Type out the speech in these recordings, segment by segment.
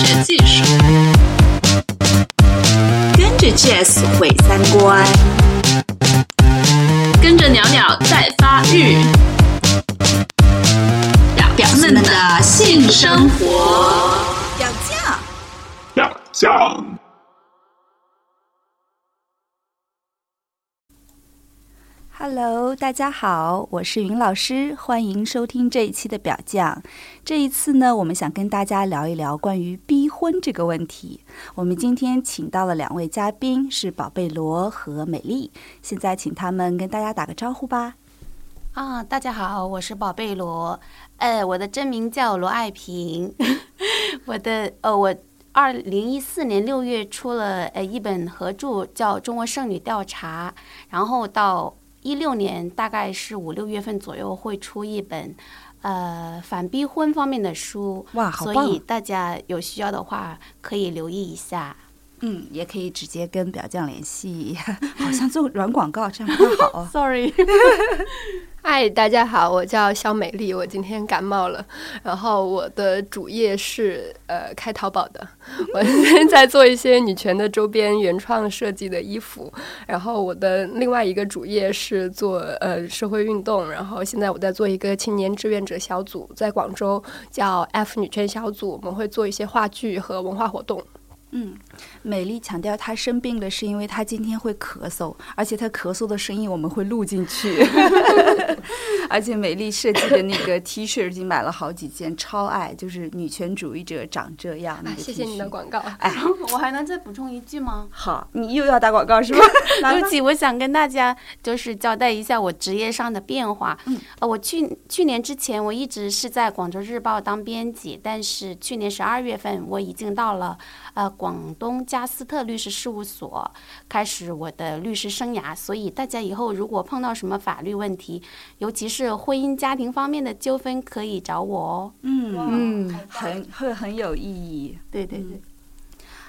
学技术，跟着 Jazz 毁三观，跟着鸟鸟在发育，表表们的性生活。表酱，表酱。Hello，大家好，我是云老师，欢迎收听这一期的表酱。这一次呢，我们想跟大家聊一聊关于逼婚这个问题。我们今天请到了两位嘉宾，是宝贝罗和美丽。现在请他们跟大家打个招呼吧。啊，大家好，我是宝贝罗，呃，我的真名叫罗爱萍，我的呃，我二零一四年六月出了呃一本合著叫《中国剩女调查》，然后到一六年大概是五六月份左右会出一本呃反逼婚方面的书，哇，好棒！所以大家有需要的话可以留意一下。嗯，也可以直接跟表酱联系，好像做软广告这样不太好。Sorry。嗨，大家好，我叫肖美丽，我今天感冒了。然后我的主业是呃开淘宝的，我在做一些女权的周边原创设计的衣服。然后我的另外一个主业是做呃社会运动，然后现在我在做一个青年志愿者小组，在广州叫 F 女权小组，我们会做一些话剧和文化活动。嗯，美丽强调她生病了，是因为她今天会咳嗽，而且她咳嗽的声音我们会录进去。而且美丽设计的那个 T 恤已经买了好几件，超爱，就是女权主义者长这样。那啊，个谢谢你的广告。哎，我还能再补充一句吗？好，你又要打广告是吧？对不起，我想跟大家就是交代一下我职业上的变化。嗯，呃，我去去年之前我一直是在广州日报当编辑，但是去年十二月份我已经到了呃广东加斯特律师事务所，开始我的律师生涯。所以大家以后如果碰到什么法律问题，尤其是婚姻家庭方面的纠纷，可以找我哦。嗯嗯，很会很有意义。对对对。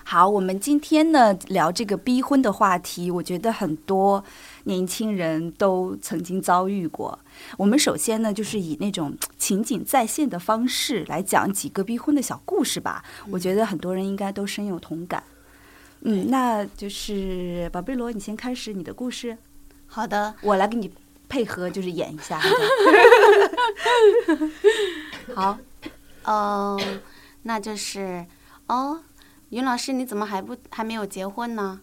好，我们今天呢聊这个逼婚的话题，我觉得很多年轻人都曾经遭遇过。我们首先呢，就是以那种情景再现的方式来讲几个逼婚的小故事吧。我觉得很多人应该都深有同感。嗯，那就是宝贝罗，你先开始你的故事，好的，我来给你配合，就是演一下。好，嗯、那就是哦。云老师，你怎么还不还没有结婚呢？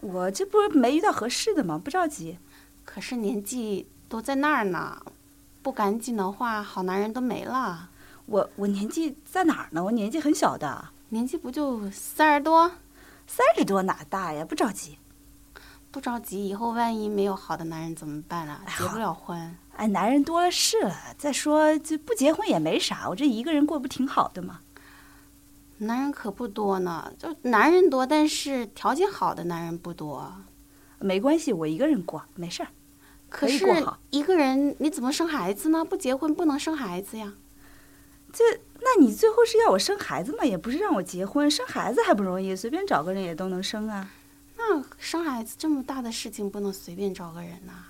我这不是没遇到合适的吗？不着急。可是年纪都在那儿呢，不赶紧的话，好男人都没了。我我年纪在哪儿呢？我年纪很小的，年纪不就三十多？三十多哪大呀？不着急。不着急，以后万一没有好的男人怎么办啊？结不了婚。哎，男人多了是了。再说这不结婚也没啥，我这一个人过不挺好的吗？男人可不多呢，就男人多，但是条件好的男人不多。没关系，我一个人过，没事儿。可是一个人你怎么生孩子呢？不结婚不能生孩子呀。这，那你最后是要我生孩子吗？也不是让我结婚，生孩子还不容易，随便找个人也都能生啊。那生孩子这么大的事情，不能随便找个人呐、啊。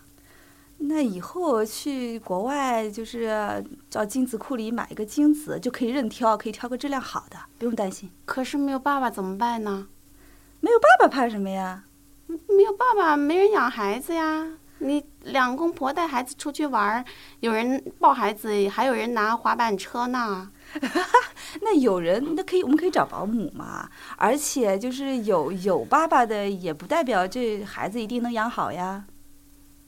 那以后去国外，就是找精子库里买一个精子，就可以任挑，可以挑个质量好的，不用担心。可是没有爸爸怎么办呢？没有爸爸怕什么呀？没有爸爸，没人养孩子呀。你两公婆带孩子出去玩，有人抱孩子，还有人拿滑板车呢。那有人，那可以，我们可以找保姆嘛。而且就是有有爸爸的，也不代表这孩子一定能养好呀。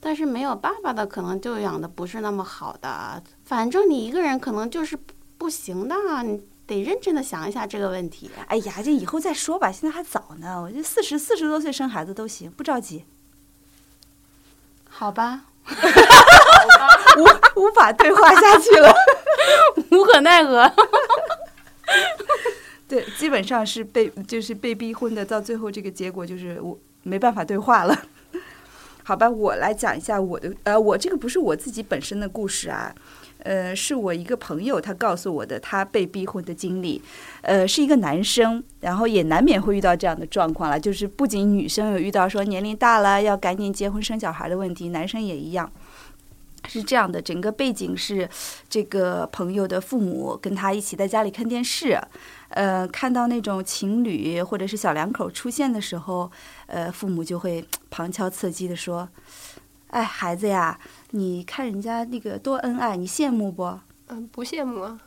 但是没有爸爸的，可能就养的不是那么好的。反正你一个人可能就是不行的，你得认真的想一下这个问题。哎呀，这以后再说吧，现在还早呢。我觉得四十四十多岁生孩子都行，不着急。好吧，无无法对话下去了，无可奈何。对，基本上是被就是被逼婚的，到最后这个结果就是我没办法对话了。好吧，我来讲一下我的，呃，我这个不是我自己本身的故事啊，呃，是我一个朋友他告诉我的，他被逼婚的经历，呃，是一个男生，然后也难免会遇到这样的状况了，就是不仅女生有遇到说年龄大了要赶紧结婚生小孩的问题，男生也一样。是这样的，整个背景是这个朋友的父母跟他一起在家里看电视，呃，看到那种情侣或者是小两口出现的时候，呃，父母就会旁敲侧击的说：“哎，孩子呀，你看人家那个多恩爱，你羡慕不？嗯，不羡慕啊。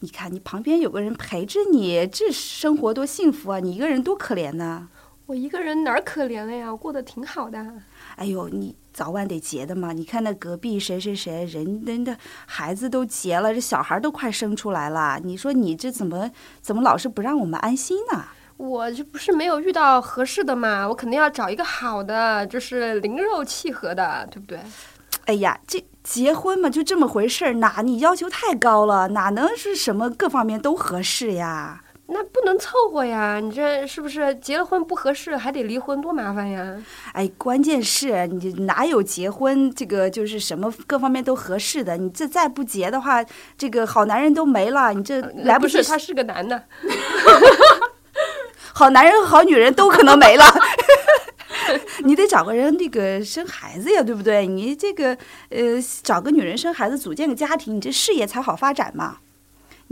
你看你旁边有个人陪着你，这生活多幸福啊！你一个人多可怜呐、我一个人哪儿可怜了呀？我过得挺好的。哎呦，你早晚得结的嘛！你看那隔壁谁谁谁，人人的孩子都结了，这小孩都快生出来了。你说你这怎么怎么老是不让我们安心呢？我这不是没有遇到合适的嘛，我肯定要找一个好的，就是灵肉契合的，对不对？哎呀，这结婚嘛，就这么回事儿，哪你要求太高了，哪能是什么各方面都合适呀？那不能凑合呀！你这是不是结了婚不合适还得离婚，多麻烦呀？哎，关键是你哪有结婚这个就是什么各方面都合适的？你这再不结的话，这个好男人都没了，你这来及不是，他是个男的。好男人和好女人都可能没了。你得找个人那个生孩子呀，对不对？你这个呃，找个女人生孩子，组建个家庭，你这事业才好发展嘛。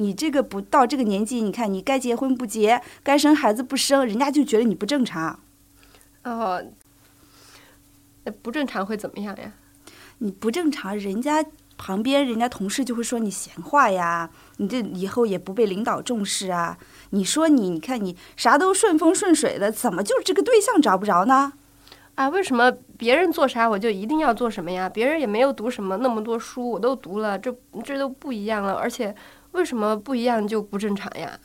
你这个不到这个年纪，你看你该结婚不结，该生孩子不生，人家就觉得你不正常。哦，那不正常会怎么样呀？你不正常，人家旁边人家同事就会说你闲话呀，你这以后也不被领导重视啊。你说你，你看你啥都顺风顺水的，怎么就这个对象找不着呢？啊，为什么别人做啥我就一定要做什么呀？别人也没有读什么那么多书，我都读了，这这都不一样了。而且为什么不一样就不正常呀？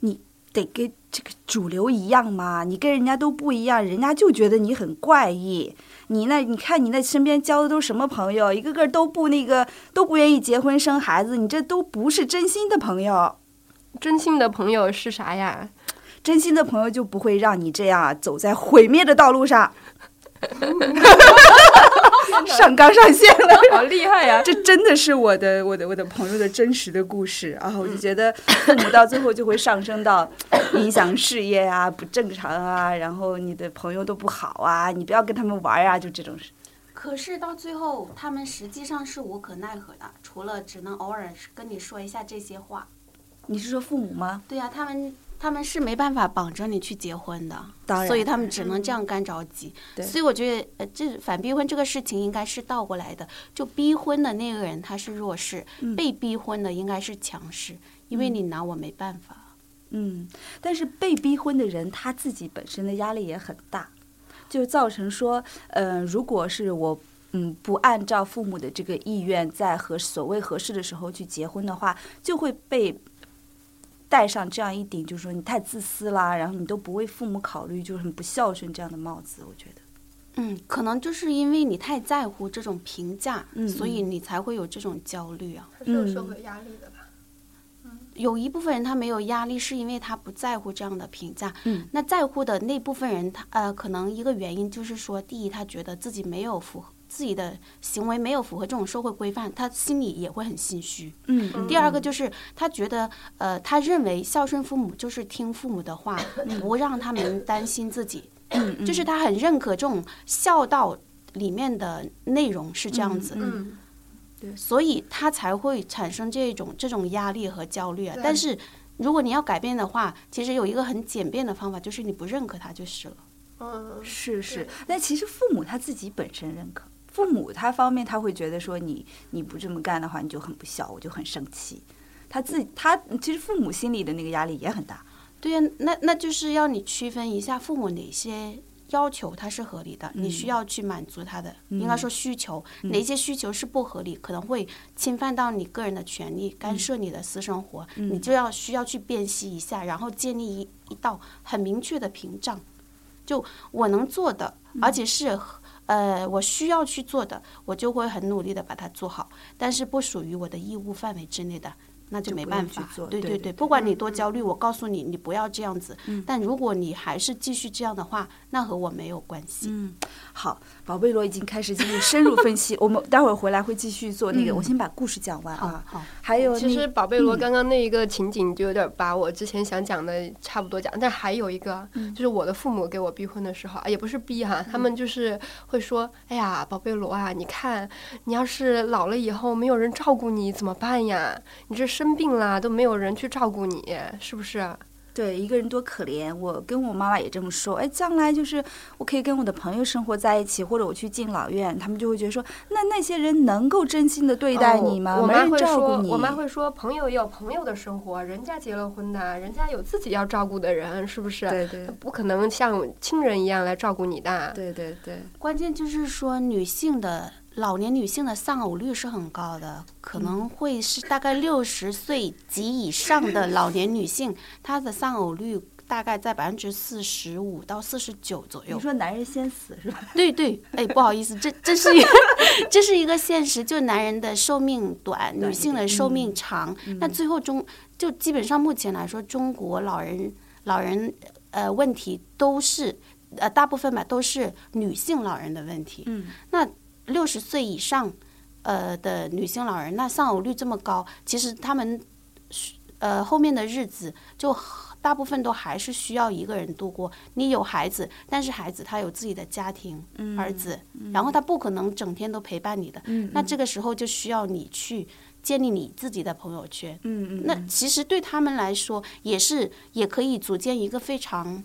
你得跟这个主流一样嘛，你跟人家都不一样，人家就觉得你很怪异。你那，你看你那身边交的都什么朋友，一个个都不那个，都不愿意结婚生孩子，你这都不是真心的朋友。真心的朋友是啥呀？真心的朋友就不会让你这样走在毁灭的道路上。上纲上线了，好厉害呀！这真的是我的我的我的朋友的真实的故事啊！我就觉得父母到最后就会上升到影响事业啊、不正常啊，然后你的朋友都不好啊，你不要跟他们玩啊，就这种事。可是到最后，他们实际上是无可奈何的，除了只能偶尔跟你说一下这些话。你是说父母吗？对呀、他们他们是没办法绑着你去结婚的，当然所以他们只能这样干着急。对所以我觉得，呃，这反逼婚这个事情应该是倒过来的，就逼婚的那个人他是弱势，嗯被逼婚的应该是强势，因为你拿我没办法。嗯，但是被逼婚的人他自己本身的压力也很大，就造成说，呃，如果是我。嗯，不按照父母的这个意愿，在合所谓合适的时候去结婚的话，就会被戴上这样一顶，就是说你太自私啦，然后你都不为父母考虑，就是很不孝顺这样的帽子。我觉得，嗯，可能就是因为你太在乎这种评价，嗯所以你才会有这种焦虑啊。他是有社会压力的吧？有一部分人他没有压力，是因为他不在乎这样的评价。嗯，那在乎的那部分人，他呃，可能一个原因就是说，第一，他觉得自己没有符合自己的行为没有符合这种社会规范，他心里也会很心虚。嗯。第二个就是他觉得，呃，他认为孝顺父母就是听父母的话，不让他们担心自己，嗯就是他很认可这种孝道里面的内容是这样子。嗯，所以他才会产生这种这种压力和焦虑啊。但是如果你要改变的话，其实有一个很简便的方法，就是你不认可他就是了。嗯，是是，那其实父母他自己本身认可，父母他方面他会觉得说你你不这么干的话，你就很不孝，我就很生气。他自己他其实父母心里的那个压力也很大。对呀、那那就是要你区分一下父母哪些要求他是合理的，你需要去满足他的，应该说需求，哪些需求是不合理，可能会侵犯到你个人的权利，干涉你的私生活，你就要需要去辨析一下，然后建立一一道很明确的屏障，就我能做的，而且是。呃，我需要去做的，我就会很努力的把它做好，但是不属于我的义务范围之内的，那就没办法。去做对对，对不管你多焦虑，我告诉你，你不要这样子。但如果你还是继续这样的话，那和我没有关系。嗯，好，宝贝罗已经开始进入深入分析，我们待会儿回来会继续做那个，我先把故事讲完啊。好，还有其实宝贝罗刚刚那一个情景就有点把我之前想讲的差不多讲，但还有一个就是我的父母给我逼婚的时候啊，也不是逼哈，他们就是会说：“哎呀，宝贝罗啊，你看你要是老了以后没有人照顾你怎么办呀？你这生病啦都没有人去照顾你，是不是？”对一个人多可怜，我跟我妈妈也这么说。哎，将来就是我可以跟我的朋友生活在一起，或者我去敬老院，他们就会觉得说，那那些人能够真心的对待你吗？我妈会照顾你。说，我妈会说，朋友也有朋友的生活，人家结了婚的，人家有自己要照顾的人，是不是？对对不可能像亲人一样来照顾你的。对对对，关键就是说，女性的老年女性的丧偶率是很高的，可能会是大概六十岁及以上的老年女性，她的丧偶率大概在百分之四十五到四十九左右你。说男人先死是吧？对对，哎，不好意思，这 这是一个 这是一个现实，就男人的寿命短，女性的寿命长。那最后中就基本上目前来说，中国老人老人呃问题都是呃大部分吧都是女性老人的问题。嗯，那六十岁以上呃的女性老人，那丧偶率这么高，其实他们呃后面的日子就大部分都还是需要一个人度过。你有孩子，但是孩子他有自己的家庭，儿子，然后他不可能整天都陪伴你的。嗯那这个时候就需要你去建立你自己的朋友圈。嗯嗯，那其实对他们来说，也是也可以组建一个非常好、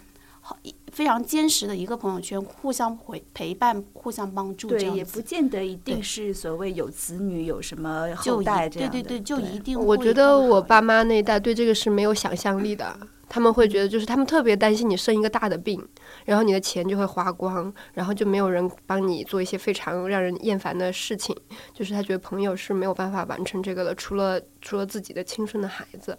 非常坚实的一个朋友圈，互相陪陪伴、互相帮助这对，样。也不见得一定是所谓有子女有什么后代这样。对对对，就一定会我觉得我爸妈那一代对这个是没有想象力的，他们会觉得就是他们特别担心你生一个大的病，然后你的钱就会花光，然后就没有人帮你做一些非常让人厌烦的事情，就是他觉得朋友是没有办法完成这个的，除了除了自己的亲生的孩子。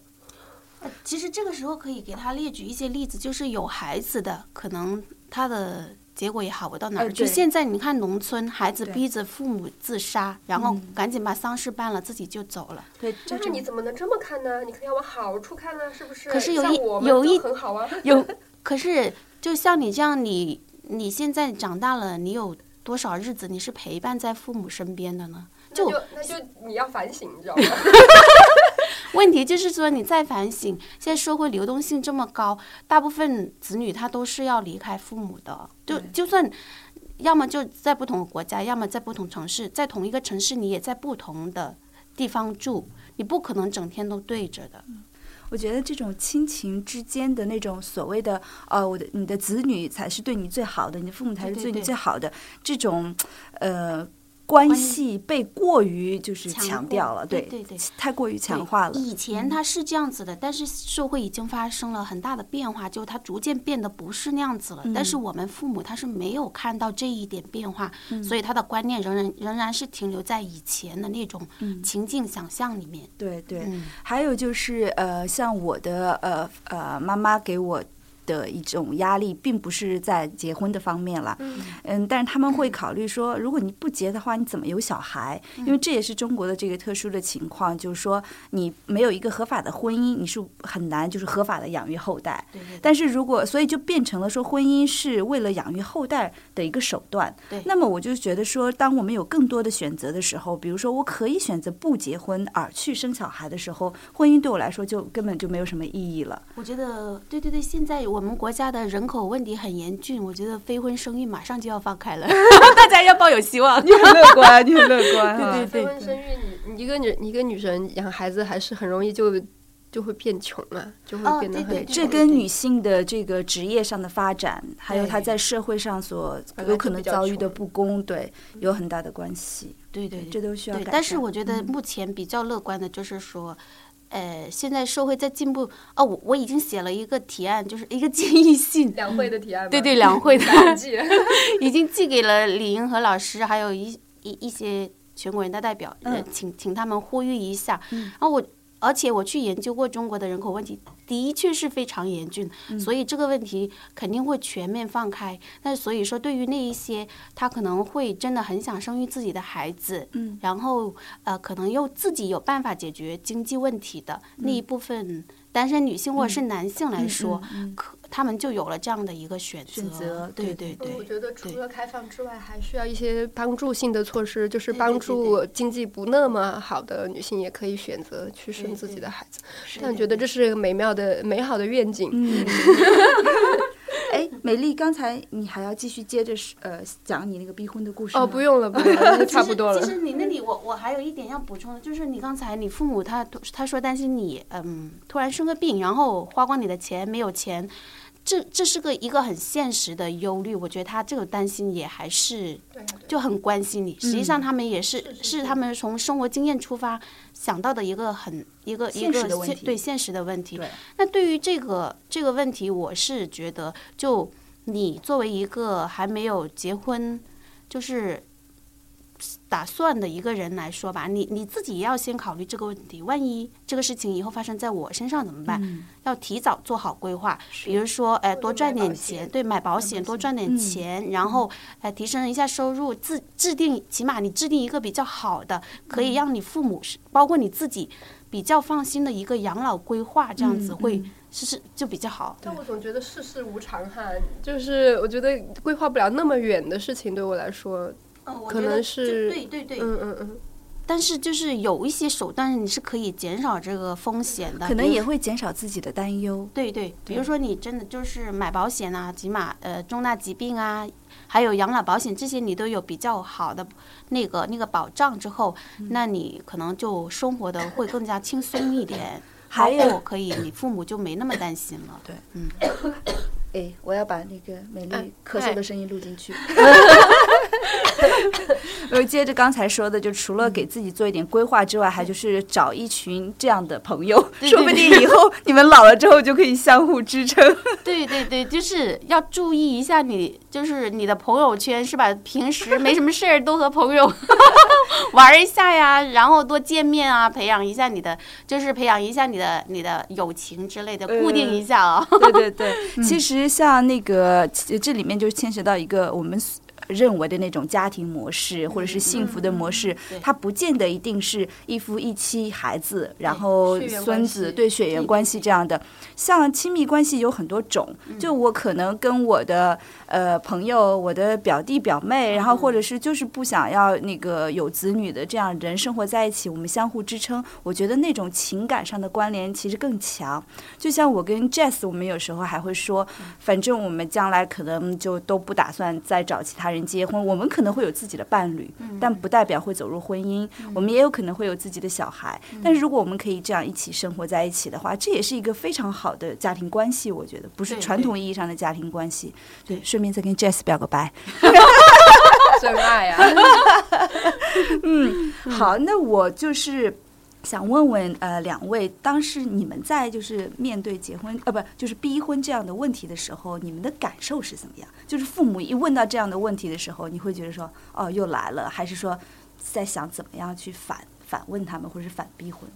呃其实这个时候可以给他列举一些例子，就是有孩子的，可能他的结果也好不到哪儿。呃对就现在你看农村，孩子逼着父母自杀，然后嗯赶紧把丧事办了，自己就走了。对，但是你怎么能这么看呢？你可以要往好处看呢，是不是可是有一有一很好啊。有，可是就像你这样，你你现在长大了，你有多少日子你是陪伴在父母身边的呢？就那就你要反省，你知道吗？问题就是说，你再反省，现在社会流动性这么高，大部分子女他都是要离开父母的，就就算。要么就在不同的国家，要么在不同城市，在同一个城市，你也在不同的地方住，你不可能整天都对着的。我觉得这种亲情之间的那种所谓的，呃，我的你的子女才是对你最好的，你的父母才是对你对对对最好的，这种呃关关系被过于就是强调了，对对对太过于强化了。嗯以前他是这样子的，但是社会已经发生了很大的变化，就他逐渐变得不是那样子了。但嗯是我们父母他是没有看到这一点变化，所以他的观念仍然仍然是停留在以前的那种情境想象里面。对对，嗯还有就是呃，像我的呃呃妈妈给我。的一种压力，并不是在结婚的方面了，嗯，但是他们会考虑说，如果你不结的话，你怎么有小孩？因为这也是中国的这个特殊的情况，就是说你没有一个合法的婚姻，你是很难就是合法的养育后代。对对但是如果所以就变成了说，婚姻是为了养育后代的一个手段。对那么我就觉得说，当我们有更多的选择的时候，比如说我可以选择不结婚而去生小孩的时候，婚姻对我来说就根本就没有什么意义了。我觉得对对对，现在我们国家的人口问题很严峻，我觉得非婚生育马上就要放开了，大家要抱有希望。你很乐观，你很乐观 对。对对非婚生育，你你一个女一个女生养孩子还是很容易就就会变穷啊，就哦会变得很对对。这跟女性的这个职业上的发展，还有她在社会上所有可能遭遇的不公，对，有很大的关系。对对这都需要改，对但是我觉得目前比较乐观的就是说。呃，现在社会在进步哦，我我已经写了一个提案，就是一个建议信，两会的提案吗，对对，两会的 已经寄给了李银河老师，还有一一一些全国人大代表，呃嗯请请他们呼吁一下。然后我，而且我去研究过中国的人口问题，的确是非常严峻，所以这个问题肯定会全面放开。那所以说，对于那一些他可能会真的很想生育自己的孩子，嗯，然后呃，可能又自己有办法解决经济问题的那一部分单身女性或者是男性来说，可他们就有了这样的一个选择。选择对对对我觉得除了开放之外，还需要一些帮助性的措施，就是帮助经济不那么好的女性也可以选择去生自己的孩子。但我觉得这是一个美妙的、美好的愿景。嗯，哎，美丽，刚才你还要继续接着呃讲你那个逼婚的故事哦，不用了，不用了，差不多了其。实你那里我我还有一点要补充的，就是你刚才你父母他他说担心你嗯突然生个病，然后花光你的钱没有钱，这这是个一个很现实的忧虑。我觉得他这个担心也还是就很关心你。实际上他们也是是他们从生活经验出发想到的一个很一个一个现对现实的问题。对那对于这个这个问题，我是觉得，就你作为一个还没有结婚，就是打算的一个人来说吧，你你自己也要先考虑这个问题。万一这个事情以后发生在我身上怎么办？嗯。要提早做好规划，比如说，哎，多赚点钱，对，买保险，多赚嗯。点钱，然后，哎，提升一下收入，制制定，起码你制定一个比较好的，可嗯。以让你父母是，包括你自己比较放心的一个养老规划，这样子嗯会嗯。是是就比较好。但我总觉得世事无常哈，就是我觉得规划不了那么远的事情，对我来说，可能是对对对，嗯嗯嗯，但是就是有一些手段你是可以减少这个风险的，可能也会减少自己的担忧。对对，比如说你真的就是买保险啊，起码呃重大疾病啊，还有养老保险这些你都有比较好的那个那个保障之后，嗯那你可能就生活的会更加轻松一点。还有可以，你父母就没那么担心了。对，嗯，哎，我要把那个美丽哎咳嗽的声音录进去。我，接着刚才说的，就除了给自己做一点规划之外，还就是找一群这样的朋友，说不定以后你们老了之后就可以相互支撑。对对对，就是要注意一下你，就是你的朋友圈是吧？平时没什么事儿，都和朋友 玩一下呀，然后多见面啊，培养一下你的，就是培养一下你的你的友情之类的，固定一下啊。对对对，其实像那个这里面就牵扯到一个我们。认为的那种家庭模式，或者是幸福的模式，对。它不见得一定是一夫一妻孩子，然后孙子对血缘关系这样的。像亲密关系有很多种，就我可能跟我的呃朋友、我的表弟表妹，然后或者是就是不想要那个有子女的这样人生活在一起，我们相互支撑，我觉得那种情感上的关联其实更强。就像我跟 Jess，我们有时候还会说，反正我们将来可能就都不打算再找其他人结婚，我们可能会有自己的伴侣，但不代表会走入婚姻。我们也有可能会有自己的小孩，但是如果我们可以这样一起生活在一起的话，这也是一个非常好的家庭关系。我觉得不是传统意义上的家庭关系。对，顺便再跟 Jess 表个白。真爱啊！好，那我就是想问问呃两位，当时你们在就是面对结婚呃不就是逼婚这样的问题的时候，你们的感受是怎么样？就是父母一问到这样的问题的时候，你会觉得说哦又来了，还是说在想怎么样去反反问他们，或者是反逼婚？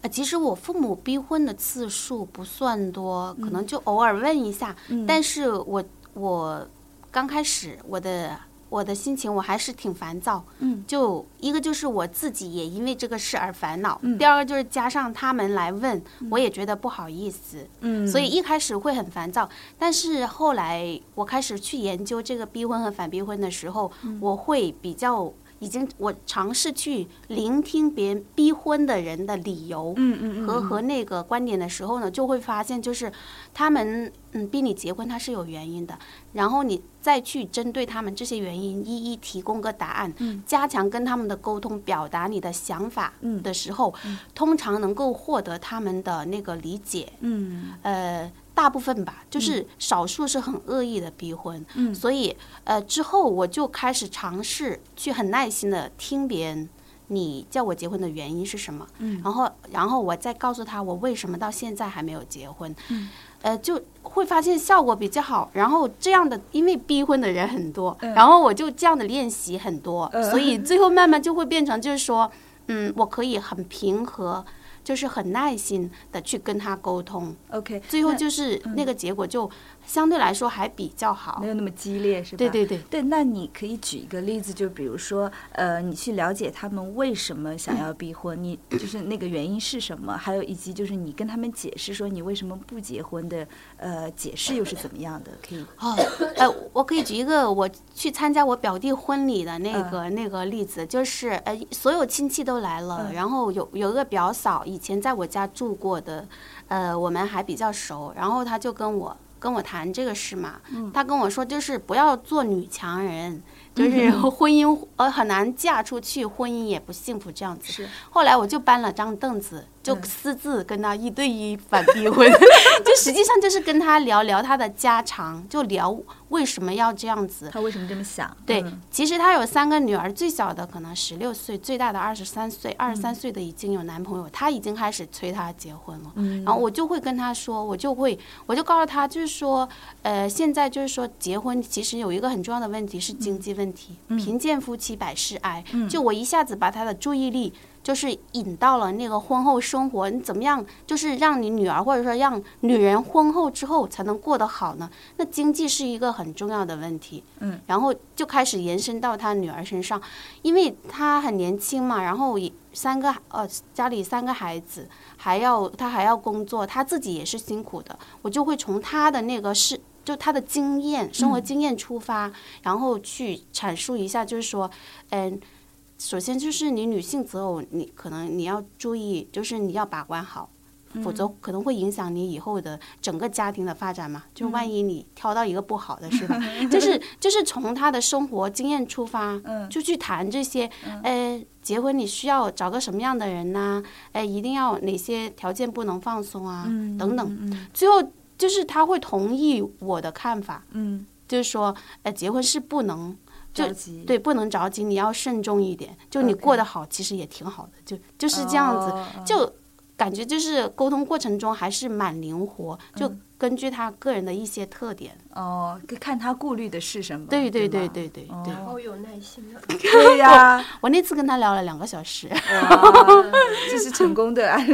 啊，其实我父母逼婚的次数不算多，可能就偶尔问一下。嗯但是我我刚开始我的我的心情我还是挺烦躁。嗯，就一个就是我自己也因为这个事而烦恼，嗯第二个就是加上他们来问，我也觉得不好意思。嗯所以一开始会很烦躁，但是后来我开始去研究这个逼婚和反逼婚的时候，嗯我会比较已经我尝试去聆听别人逼婚的人的理由，嗯嗯嗯和和那个观点的时候呢，就会发现就是他们嗯逼你结婚，他是有原因的，然后你再去针对他们这些原因一一提供个答案，嗯。加强跟他们的沟通，表达你的想法嗯。的时候，通常能够获得他们的那个理解，嗯。呃。大部分吧，就是少数是很恶意的逼婚，嗯所以呃之后我就开始尝试去很耐心的听别人，你叫我结婚的原因是什么，嗯然后然后我再告诉他我为什么到现在还没有结婚，嗯呃就会发现效果比较好。然后这样的，因为逼婚的人很多，嗯然后我就这样的练习很多，嗯所以最后慢慢就会变成就是说，嗯，我可以很平和。就是很耐心的去跟他沟通，OK，最后就是那个结果就相对来说还比较好没。有那么激烈，是吧？对对对，对，那你可以举一个例子，就比如说，呃，你去了解他们为什么想要 逼婚，你就是那个原因是什么，还有以及就是你跟他们解释说你为什么不结婚的，呃，解释又是怎么样的？可以，哦，呃，我可以举一个我去参加我表弟婚礼的那个、那个例子，就是呃，所有亲戚都来了，嗯然后有有一个表嫂以前在我家住过的，呃，我们还比较熟，然后他就跟我跟我谈这个事嘛，他跟我说就是不要做女强人。就是婚姻呃很难嫁出去，婚姻也不幸福这样子。是后来我就搬了张凳子，就嗯私自跟他一对一反逼婚，就实际上就是跟他聊聊他的家常，就聊为什么要这样子。他为什么这么想？对嗯，其实他有三个女儿，最小的可能十六岁，最大的二十三岁，二嗯十三岁的已经有男朋友，他已经开始催他结婚了。嗯然后我就会跟他说，我就会，我就告诉他，就是说，呃，现在就是说结婚其实有一个很重要的问题是经济问题，贫贱夫妻百事哀。就我一下子把他的注意力。就是引到了那个婚后生活，你怎么样？就是让你女儿或者说让女人婚后之后才能过得好呢？那经济是一个很重要的问题。嗯，然后就开始延伸到他女儿身上，因为他很年轻嘛，然后也三个呃家里三个孩子，还要他还要工作，他自己也是辛苦的。我就会从他的那个是就他的经验、生活经验出发，然后去阐述一下，就是说，嗯。首先就是你女性择偶，你可能你要注意，就是你要把关好，否则可能会影响你以后的整个家庭的发展嘛。就万一你挑到一个不好的，是吧？就是就是从他的生活经验出发，就去谈这些。呃，结婚你需要找个什么样的人呐、呃，一定要哪些条件不能放松啊，等等。最后就是他会同意我的看法，嗯，就是说，呃，结婚是不能。就着急对，不能着急，你要慎重一点。就你过得好，其实也挺好的，就就是这样子。哦就感觉就是沟通过程中还是蛮灵活，就嗯根据他个人的一些特点。哦，看他顾虑的是什么？对对对吗对对对，哦好有耐心啊！对呀，我那次跟他聊了两个小时。哇，这是成功的案例。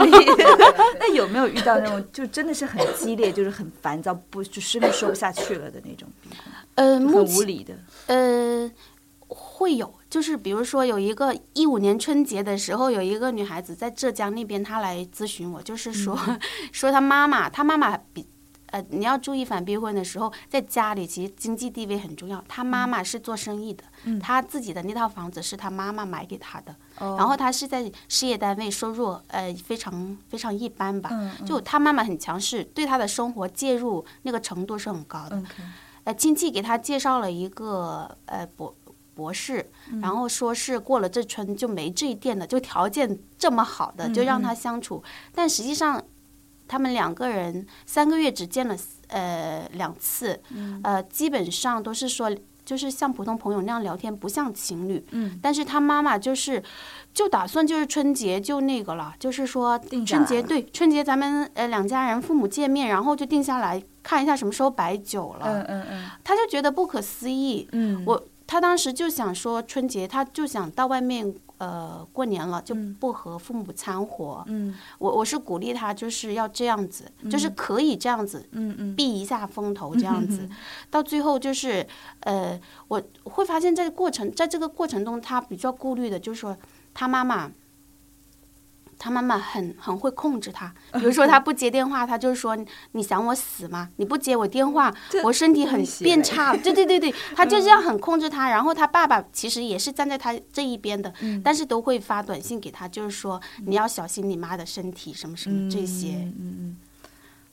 那有没有遇到那种就真的是很激烈，就是很烦躁，不就真的说不下去了的那种呃，目很无前理的？呃会有，就是比如说有一个一五年春节的时候，有一个女孩子在浙江那边，她来咨询我，就是说、说她妈妈，她妈妈比。呃，你要注意反逼婚的时候，在家里其实经济地位很重要。她妈妈是做生意的，她自己的那套房子是她妈妈买给她的，然后她是在事业单位，收入呃非常非常一般吧。就她妈妈很强势，对她的生活介入那个程度是很高的。呃，亲戚给他介绍了一个呃博博士，然后说是过了这村就没这一店的，就条件这么好的，就让他相处。但实际上，他们两个人三个月只见了呃两次，呃，基本上都是说。就是像普通朋友那样聊天，不像情侣。嗯，但是他妈妈就是，就打算就是春节就那个了，就是说春节对春节咱们呃两家人父母见面，然后就定下来看一下什么时候摆酒了。嗯嗯嗯他就觉得不可思议。嗯，我他当时就想说春节，他就想到外面呃过年了，就不和父母掺和。嗯我我是鼓励他，就是要这样子，就是可以这样子嗯嗯避一下风头，这样子。到最后就是呃，我会发现，在过程在这个过程中，他比较顾虑的就是说他妈妈。他妈妈很很会控制他，比如说他不接电话，他就说你想我死吗？你不接我电话，我身体很变差了。对对对对，他就这样很控制他。然后他爸爸其实也是站在他这一边的，但是都会发短信给他，就是说你要小心你妈的身体什么什么这些。嗯嗯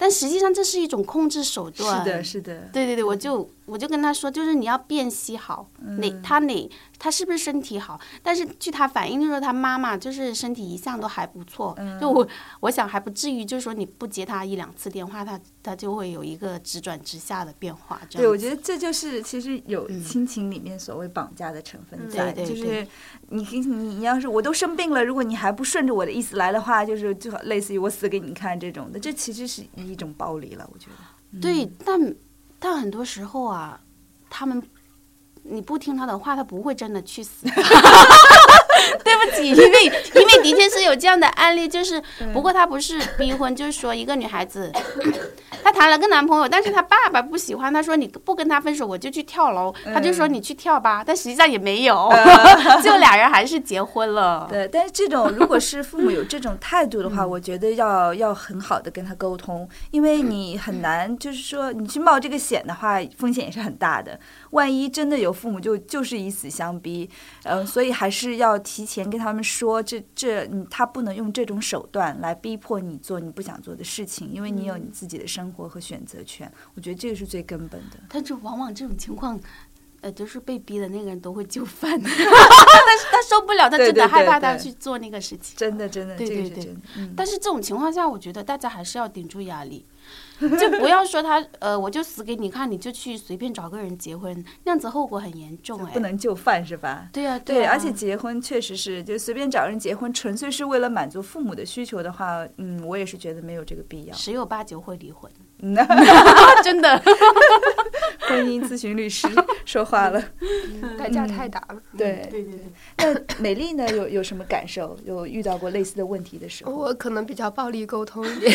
但实际上这是一种控制手嗯，段。是的，是的，对对对，我就我就跟他说，就是你要辨析好哪他哪他是不是身体好，但是据他反映，就是说他妈妈就是身体一向都还不错，就我我想还不至于，就是说你不接他一两次电话，他他就会有一个直转直下的变化。这对，我觉得这就是其实有亲情里面所谓绑架的成分在，对对就是对。你你你要是我都生病了，如果你还不顺着我的意思来的话，就是就类似于我死给你看这种的，这其实是一种暴力了，我觉得。对，但但很多时候啊，他们你不听他的话，他不会真的去死。对不起，因为因为的确是有这样的案例，就是不过他不是逼婚，就是说一个女孩子，她谈了个男朋友，但是她爸爸不喜欢，他说你不跟他分手，我就去跳楼，他就说你去跳吧，但实际上也没有，就俩人还是结婚了。对，但是这种如果是父母有这种态度的话，我觉得要要很好的跟他沟通，因为你很难就是说你去冒这个险的话，风险也是很大的。万一真的有父母就就是以死相逼，嗯，所以还是要提前跟他们说，这这你他不能用这种手段来逼迫你做你不想做的事情，因为你有你自己的生活和选择权。我觉得这个是最根本的。但是往往这种情况。呃，就是被逼的那个人都会就范，但是他受不了，他真的害怕他去做那个事情。真的，真的，对对对。但是这种情况下，我觉得大家还是要顶住压力，就不要说他呃，我就死给你看，你就去随便找个人结婚，那样子后果很严重哎。不能就范是吧？对呀，对，而且结婚确实是就随便找人结婚，纯粹是为了满足父母的需求的话，嗯，我也是觉得没有这个必要。十有八九会离婚。真的，婚姻咨询律师说话了，代价太大了。对对对对。那美丽呢？有有什么感受？有遇到过类似的问题的时候？我可能比较暴力沟通一点。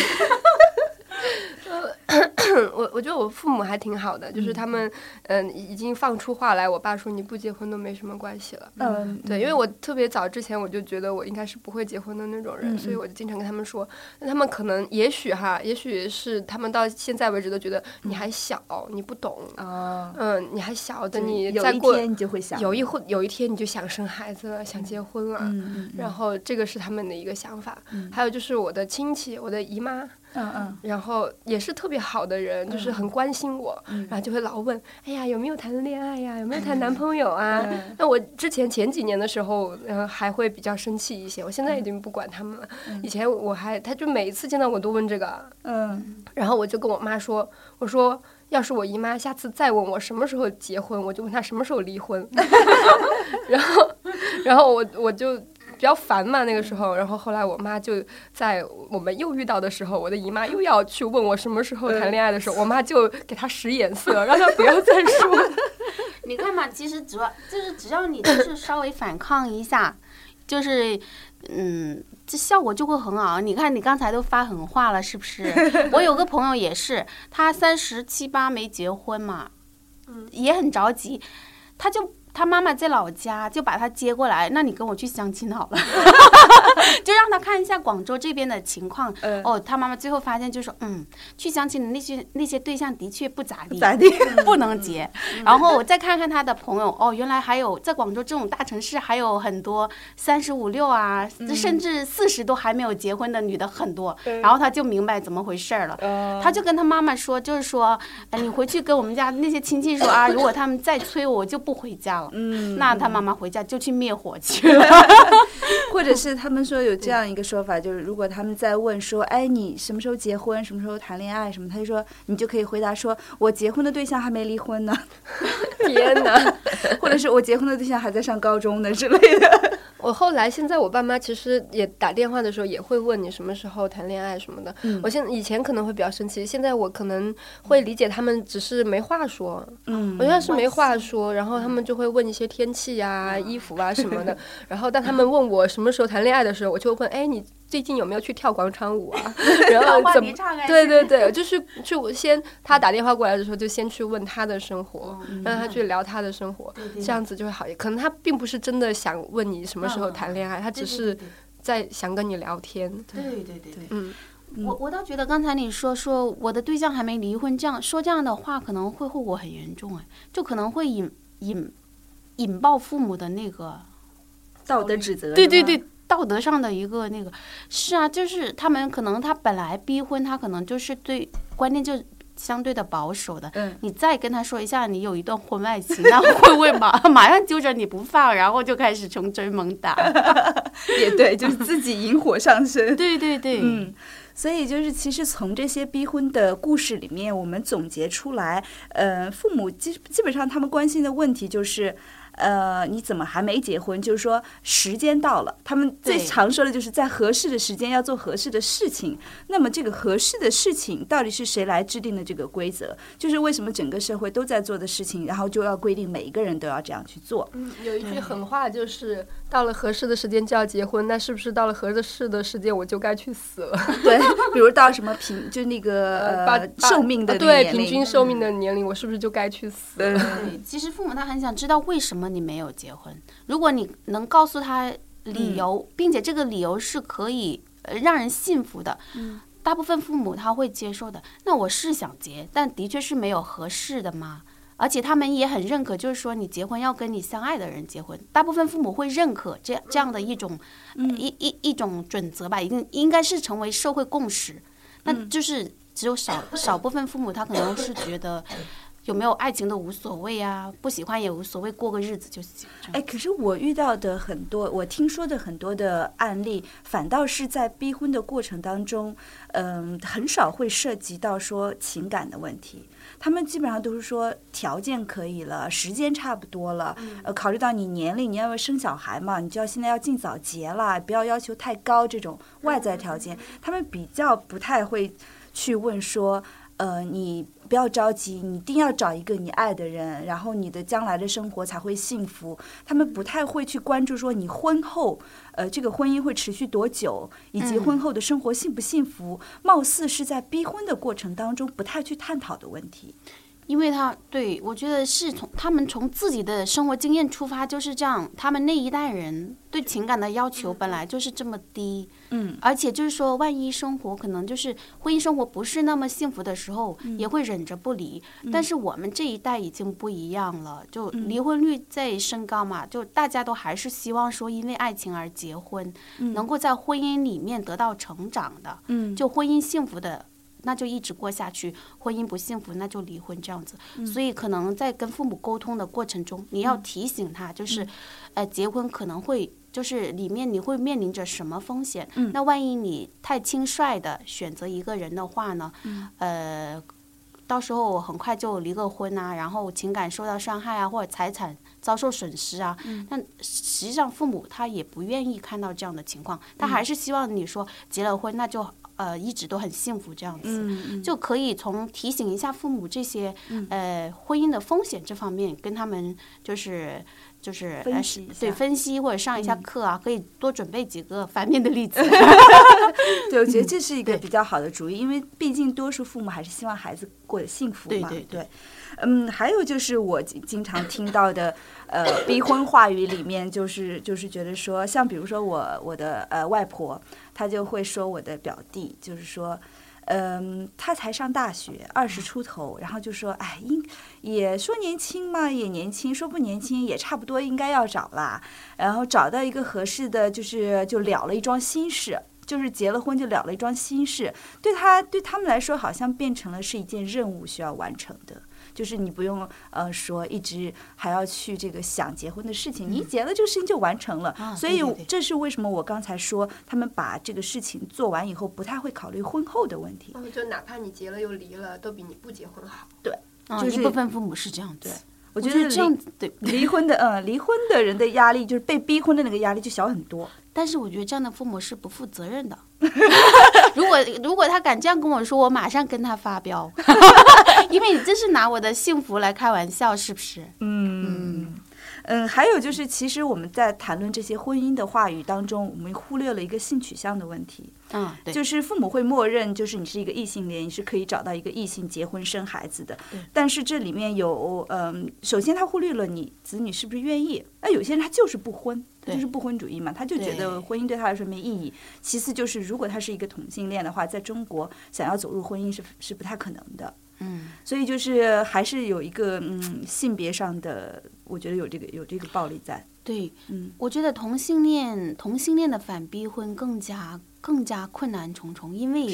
我我觉得我父母还挺好的，就是他们嗯已经放出话来，我爸说你不结婚都没什么关系了。嗯，对，因为我特别早之前我就觉得我应该是不会结婚的那种人，所以我就经常跟他们说，那他们可能也许哈，也许是他们到现在为止都觉得你还小，你不懂啊，嗯，你还小，等你再过你就会想，有一会有一天你就想生孩子了，想结婚了，然后这个是他们的一个想法。还有就是我的亲戚，我的姨妈。嗯嗯，然后也是特别好的人，就是很关心我，然后就会老问，哎呀，有没有谈恋爱呀？有没有谈男朋友啊？那我之前前几年的时候，嗯，还会比较生气一些，我现在已经不管他们了。以前我还，他就每一次见到我都问这个，嗯，然后我就跟我妈说，我说要是我姨妈下次再问我什么时候结婚，我就问她什么时候离婚。然后，然后我我就。比较烦嘛，那个时候，然后后来我妈就在我们又遇到的时候，我的姨妈又要去问我什么时候谈恋爱的时候，我妈就给她使眼色，让她不要再说。你看嘛，其实主要就是只要你就是稍微反抗一下，就是嗯，这效果就会很好。你看你刚才都发狠话了，是不是？我有个朋友也是，他三十七八没结婚嘛，嗯，也很着急，他就。他妈妈在老家，就把他接过来。那你跟我去相亲好了，就让他看一下广州这边的情况。哦，他妈妈最后发现就说，嗯，去相亲的那些那些对象的确不咋地，咋地不能结。然后我再看看他的朋友，哦，原来还有在广州这种大城市还有很多三十五六啊，甚至四十都还没有结婚的女的很多。然后他就明白怎么回事了。他就跟他妈妈说，就是说，你回去跟我们家那些亲戚说啊，如果他们再催我，我就不回家了。嗯，那他妈妈回家就去灭火去了，或者是他们说有这样一个说法，就是如果他们在问说，哎，你什么时候结婚，什么时候谈恋爱什么，他就说你就可以回答说，我结婚的对象还没离婚呢。天哪，或者是我结婚的对象还在上高中呢之类的。我后来现在我爸妈其实也打电话的时候也会问你什么时候谈恋爱什么的。我现以前可能会比较生气，现在我可能会理解他们只是没话说。嗯，我觉得是没话说，然后他们就会问一些天气呀、衣服啊什么的。然后当他们问我什么时候谈恋爱的时候，我就问：哎，你最近有没有去跳广场舞啊？然后怎么？对对对，就是就先他打电话过来的时候，就先去问他的生活，让他去聊他的生活，这样子就会好一点。可能他并不是真的想问你什么。时候谈恋爱，他只是在想跟你聊天。对对对对，嗯，我我倒觉得刚才你说说我的对象还没离婚，这样说这样的话可能会后果很严重哎，就可能会引引引爆父母的那个道德指责。对对对，道德上的一个那个是啊，就是他们可能他本来逼婚，他可能就是对观念就。相对的保守的，你再跟他说一下你有一段婚外情，那会不会马 马上揪着你不放，然后就开始穷追猛打？也对，就是自己引火上身。对对对，嗯，所以就是其实从这些逼婚的故事里面，我们总结出来，呃，父母基基本上他们关心的问题就是。呃，你怎么还没结婚？就是说时间到了，他们最常说的就是在合适的时间要做合适的事情。那么这个合适的事情到底是谁来制定的这个规则？就是为什么整个社会都在做的事情，然后就要规定每一个人都要这样去做？嗯，有一句狠话就是到了合适的时间就要结婚，那是不是到了合适的时间我就该去死了？对，比如到什么平就那个把呃寿命的呃对平均寿命的年龄，我是不是就该去死了？对，其实父母他很想知道为什么你没有结婚。如果你能告诉他理由，并且这个理由是可以呃让人信服的，大部分父母他会接受的。那我是想结，但的确是没有合适的嘛。而且他们也很认可，就是说你结婚要跟你相爱的人结婚，大部分父母会认可这这样的一种、一一一种准则吧，一定应该是成为社会共识。那就是只有少少部分父母他可能是觉得有没有爱情都无所谓啊，不喜欢也无所谓，过个日子就行。哎，可是我遇到的很多，我听说的很多的案例，反倒是在逼婚的过程当中，嗯，很少会涉及到说情感的问题。他们基本上都是说条件可以了，时间差不多了，呃，考虑到你年龄，你要生小孩嘛，你就要现在要尽早结了，不要要求太高这种外在条件，他们比较不太会去问说，呃，你不要着急，你一定要找一个你爱的人，然后你的将来的生活才会幸福。他们不太会去关注说你婚后，呃，这个婚姻会持续多久，以及婚后的生活幸不幸福，貌似是在逼婚的过程当中不太去探讨的问题。因为他对我觉得是从他们从自己的生活经验出发就是这样，他们那一代人对情感的要求本来就是这么低，嗯，而且就是说，万一生活可能就是婚姻生活不是那么幸福的时候，也会忍着不离。但是我们这一代已经不一样了，就离婚率在升高嘛，就大家都还是希望说因为爱情而结婚，能够在婚姻里面得到成长的，嗯就婚姻幸福的。那就一直过下去，婚姻不幸福那就离婚这样子。所以可能在跟父母沟通的过程中，你要提醒他，就是，呃，结婚可能会就是里面你会面临着什么风险？那万一你太轻率的选择一个人的话呢？呃，到时候很快就离个婚啊，然后情感受到伤害啊，或者财产遭受损失啊。那实际上父母他也不愿意看到这样的情况，他还是希望你说结了婚那就呃一直都很幸福这样子。嗯就可以从提醒一下父母这些、呃婚姻的风险这方面，跟他们就是就是分呃析对分析或者上一下课啊，可以多准备几个反面的例子。对，我觉得这是一个比较好的主意，因为毕竟多数父母还是希望孩子过得幸福嘛。对对对嗯，还有就是我经经常听到的，呃，逼婚话语里面，就是就是觉得说，像比如说我我的呃外婆，她就会说我的表弟，就是说。嗯，他才上大学，二十出头，然后就说，哎，应也说年轻嘛，也年轻，说不年轻也差不多应该要找啦。然后找到一个合适的，就是就了了一桩心事，就是结了婚就了了一桩心事。对他对他们来说，好像变成了是一件任务需要完成的。就是你不用呃说一直还要去这个想结婚的事情，你一结了这个事情就完成了。啊所以这是为什么我刚才说他们把这个事情做完以后，不太会考虑婚后的问题。哦就哪怕你结了又离了，都比你不结婚好。对，就是一部分父母是这样对。我我觉得这样子对，离婚的嗯离婚的人的压力，就是被逼婚的那个压力就小很多。但是我觉得这样的父母是不负责任的。如果如果他敢这样跟我说，我马上跟他发飙，因为你这是拿我的幸福来开玩笑，是不是？嗯嗯，还有就是，其实我们在谈论这些婚姻的话语当中，我们忽略了一个性取向的问题。嗯，对，就是父母会默认，就是你是一个异性恋，你是可以找到一个异性结婚生孩子的。但是这里面有，嗯，首先他忽略了你子女是不是愿意。那有些人他就是不婚，他就是不婚主义嘛，他就觉得婚姻对他来说没意义。其次就是，如果他是一个同性恋的话，在中国想要走入婚姻是是不太可能的。嗯，所以就是还是有一个嗯性别上的，我觉得有这个有这个暴力在。对，嗯，我觉得同性恋同性恋的反逼婚更加更加困难重重，因为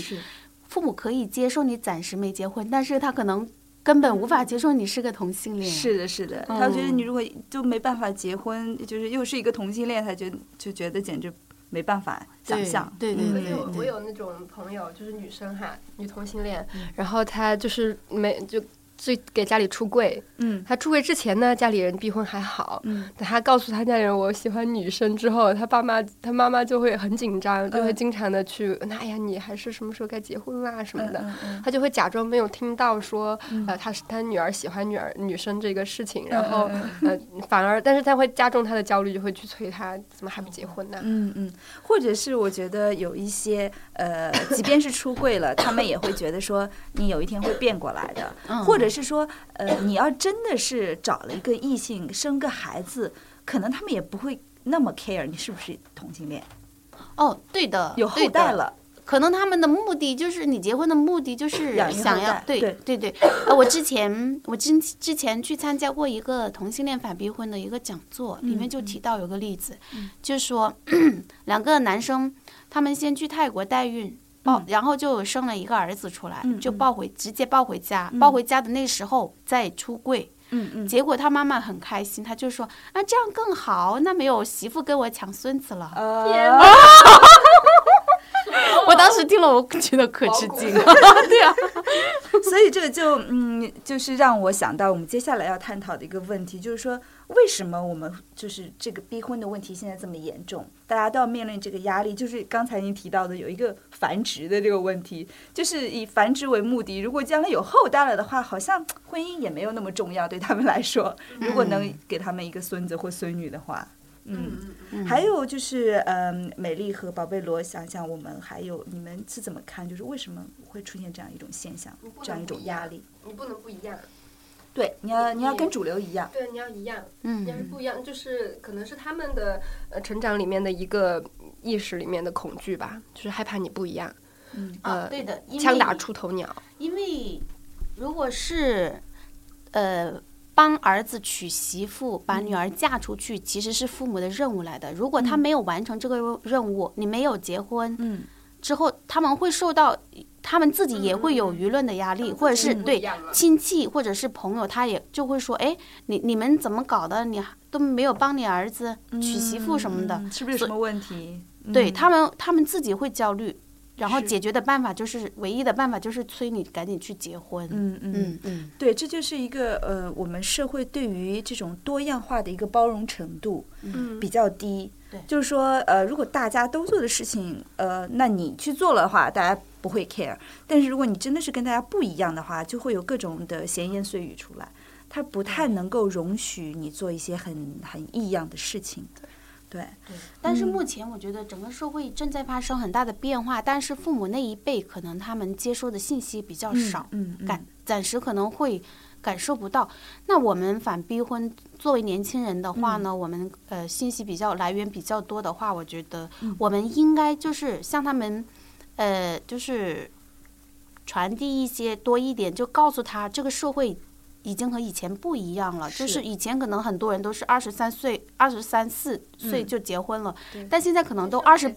父母可以接受你暂时没结婚，但是他可能根本无法接受你是个同性恋。是的，是的，他觉得你如果就没办法结婚，就是又是一个同性恋，他就就觉得简直没办法想象。对对对对有我有那种朋友，就是女生哈，女同性恋，然后她就是没就最给家里出柜。嗯。他出柜之前呢，家里人逼婚还好。嗯。等他告诉他家里人我喜欢女生之后，他爸妈他妈妈就会很紧张，就会嗯。经常的去，那哎呀，你还是什么时候该结婚啦什么的。嗯嗯他就会假装没有听到说，呃，他是他女儿喜欢女儿女生这个事情，然后嗯呃，反而但是他会加重他的焦虑，就会去催他怎么还不结婚呢？嗯嗯，或者是我觉得有一些呃，即便是出柜了，他们也会觉得说你有一天会变过来的，嗯。或者是说呃，你要真的是找了一个异性生个孩子，可能他们也不会那么 care 你是不是同性恋，哦，对的，有后代了。可能他们的目的就是你结婚的目的就是想要对对对对。呃，我之前我之之前去参加过一个同性恋反逼婚的一个讲座，里面就提到有个例子，就是说 两个男生他们先去泰国代孕。抱，然后就生了一个儿子出来，就抱回，直接抱回家，抱回家的那时候再出柜，嗯嗯，结果他妈妈很开心，他就说啊这样更好，那没有媳妇跟我抢孙子了。呃，我当时听了，我觉得可吃惊了。所以这个就嗯，就是让我想到我们接下来要探讨的一个问题，就是说为什么我们就是这个逼婚的问题现在这么严重？大家都要面临这个压力。就是刚才您提到的有一个繁殖的这个问题，就是以繁殖为目的。如果将来有后代了的话，好像婚姻也没有那么重要对他们来说。如果能给他们一个孙子或孙女的话。嗯，还有就是，嗯，美丽和宝贝罗，想想我们还有你们是怎么看？就是为什么会出现这样一种现象，这样一种压力？你不能不一样，对，你要你要跟主流一样。对，你要一样，嗯你要是不一样，就是可能是他们的呃成长里面的一个意识里面的恐惧吧，就是害怕你不一样，嗯呃，啊对的，枪打出头鸟，因为如果是呃帮儿子娶媳妇，把女儿嫁出去，其实是父母的任务来的。如果他没有完成这个任务，你没有结婚嗯之后，他们会受到，他们自己也会有舆论的压力，或者是对亲戚或者是朋友，他也就会说，哎，你你们怎么搞的？你都没有帮你儿子娶媳妇什么的。嗯是不是有什么问题？嗯对他们，他们自己会焦虑，然后解决的办法就是唯一的办法就是催你赶紧去结婚。嗯嗯嗯嗯，对，这就是一个呃，我们社会对于这种多样化的一个包容程度嗯比较低。对就是说，呃，如果大家都做的事情，呃，那你去做了的话，大家不会 care。但是如果你真的是跟大家不一样的话，就会有各种的闲言碎语出来，他不太能够容许你做一些很很异样的事情。对，对。但是目前我觉得整个社会正在发生很大的变化，但是父母那一辈可能他们接收的信息比较少，嗯嗯感暂时可能会感受不到。那我们反逼婚，作为年轻人的话呢，我们呃信息比较来源比较多的话，我觉得我们应该就是向他们，呃，就是传递一些多一点，就告诉他这个社会。已经和以前不一样了，就是是以前可能很多人都是二十三岁、二十三四岁就结婚了，但现在可能都二十，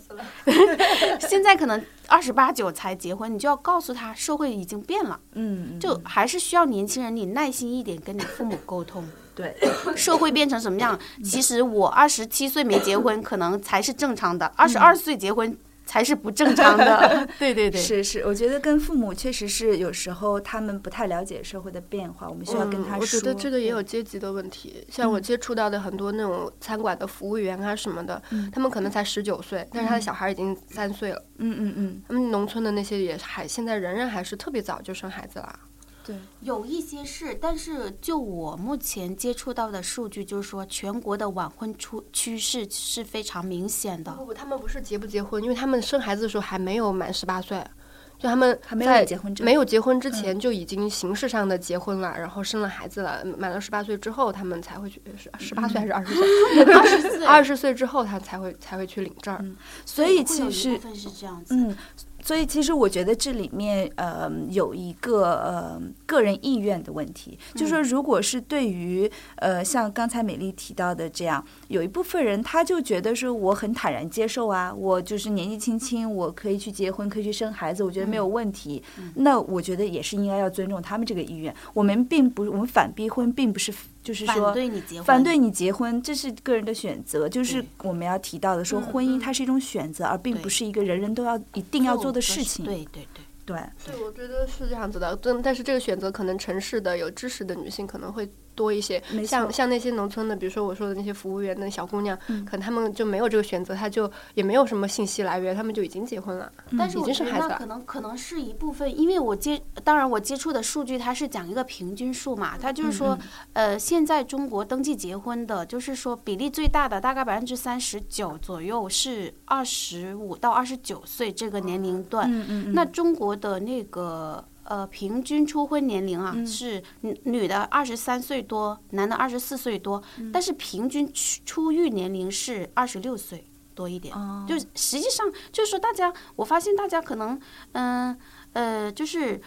现在可能二十八九才结婚，你就要告诉他社会已经变了，嗯，嗯。就还是需要年轻人你耐心一点跟你父母沟通。对，社会变成什么样？其实我二十七岁没结婚，可能才是正常的；二十二岁结婚才是不正常的。对对对，是是，我觉得跟父母确实是有时候他们不太了解社会的变化，我们需要跟他说。嗯我觉得这个也有阶级的问题。像我接触到的很多那种餐馆的服务员啊什么的，他们可能才十九岁，但是他的小孩已经三岁了。嗯嗯嗯，他们农村的那些也还现在仍然还是特别早就生孩子了。对，有一些是，但是就我目前接触到的数据，就是说全国的晚婚出趋势是非常明显的。不不，他们不是结不结婚，因为他们生孩子的时候还没有满十八岁，就他们还没有在结婚证没有结婚之前就已经形式上的结婚了，然后生了孩子了，满了十八岁之后，他们才会去是十八岁还是二十岁？二十岁，二十岁之后他才会才会去领证儿。所以其实是这样子。嗯，所以其实我觉得这里面呃有一个呃个人意愿的问题，就是说如果是对于呃像刚才美丽提到的这样，有一部分人他就觉得说我很坦然接受啊，我就是年纪轻轻，我可以去结婚，可以去生孩子，我觉得没有问题。那我觉得也是应该要尊重他们这个意愿。我们并不，我们反逼婚并不是就是说反对你结婚，反对你结婚，这是个人的选择，就是我们要提到的说，嗯婚姻它是一种选择，而并不是一个人人都要一定要做的事情。对对对，对，对，我觉得是这样子的。但但是这个选择可能城市的有知识的女性可能会多一些，像像那些农村的，比如说我说的那些服务员的小姑娘，嗯可能他们就没有这个选择，她就也没有什么信息来源，他们就已经结婚了，已但是我经生孩子了觉得那可。能可能是一部分，因为我接，当然我接触的数据它是讲一个平均数嘛，它就是说，呃，现在中国登记结婚的，就是说比例最大的大概百分之三十九左右是二十五到二十九岁这个年龄段。嗯嗯嗯，那中国的那个呃平均初婚年龄啊、嗯是女女的二十三岁多，男的二十四岁多，嗯但是平均出出狱年龄是二十六岁多一点。哦就实际上就是说，大家我发现大家可能嗯呃就是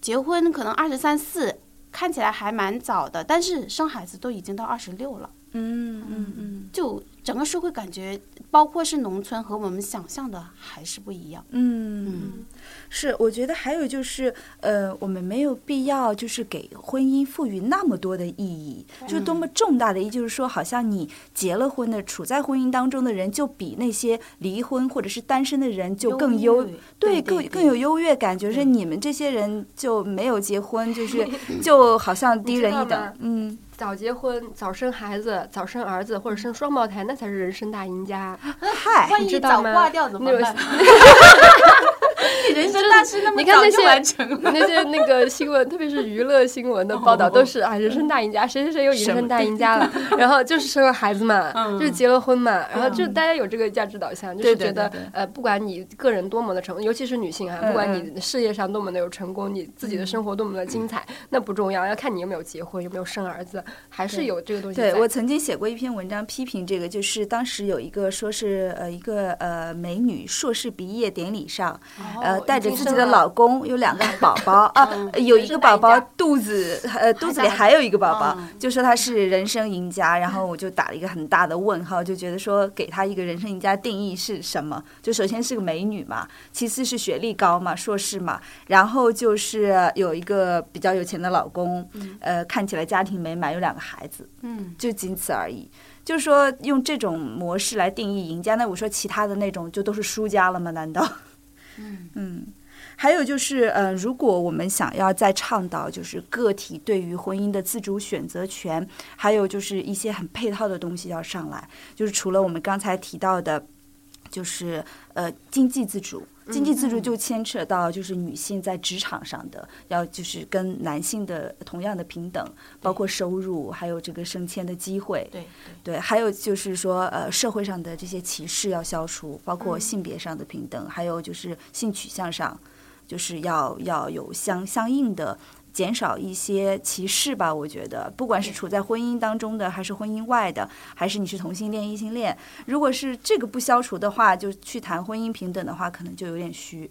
结婚可能二十三四。看起来还蛮早的，但是生孩子都已经到二十六了，嗯嗯嗯。就整个社会感觉，包括是农村和我们想象的还是不一样。嗯嗯。是，我觉得还有就是，呃，我们没有必要就是给婚姻赋予那么多的意义，就是多么重大的意义，就是说，好像你结了婚的、处在婚姻当中的人，就比那些离婚或者是单身的人就更优，对，更更有优越感，觉是你们这些人就没有结婚，就是 就好像低人一等。嗯，早结婚、早生孩子、早生儿子或者生双胞胎，那才是人生大赢家。嗨，万一知道吗早挂掉怎么 那 人生大事那么早就完成了。那些那个新闻，特别是娱乐新闻的报道，都是啊，人生大赢家，谁谁谁又人生大赢家了，然后就是生了孩子嘛，就是结了婚嘛，然后就大家有这个价值导向，就是觉得呃，不管你个人多么的成功，尤其是女性啊，嗯不管你事业上多么的有成功，你自己的生活多么的精彩，那不重要，要看你有没有结婚，有没有生儿子，还是有这个东西。对我曾经写过一篇文章批评这个，就是当时有一个说是呃一个呃美女硕士毕业典礼上，呃哦带着自己的老公有两个宝宝啊，有一个宝宝肚子呃肚子里还有一个宝宝嗯，就说他是人生赢家，然后我就打了一个很大的问号，就觉得说给他一个人生赢家定义是什么？就首先是个美女嘛，其次是学历高嘛，硕士嘛，然后就是有一个比较有钱的老公，呃，看起来家庭美满，有两个孩子。嗯，就仅此而已。就是说，用这种模式来定义赢家，那我说其他的那种就都是输家了吗？难道？嗯。还有就是，呃，如果我们想要再倡导，就是个体对于婚姻的自主选择权，还有就是一些很配套的东西要上来，就是除了我们刚才提到的，就是呃经济自主。经济自主就牵扯到就是女性在职场上的，要就是跟男性的同样的平等，包括收入，还有这个升迁的机会。对对，还有就是说，呃，社会上的这些歧视要消除，包括性别上的平等，还有就是性取向上，就是要要有相相应的减少一些歧视吧。我觉得，不管是处在婚姻当中的，还是婚姻外的，还是你是同性恋、异性恋，如果是这个不消除的话，就去谈婚姻平等的话，可能就有点虚。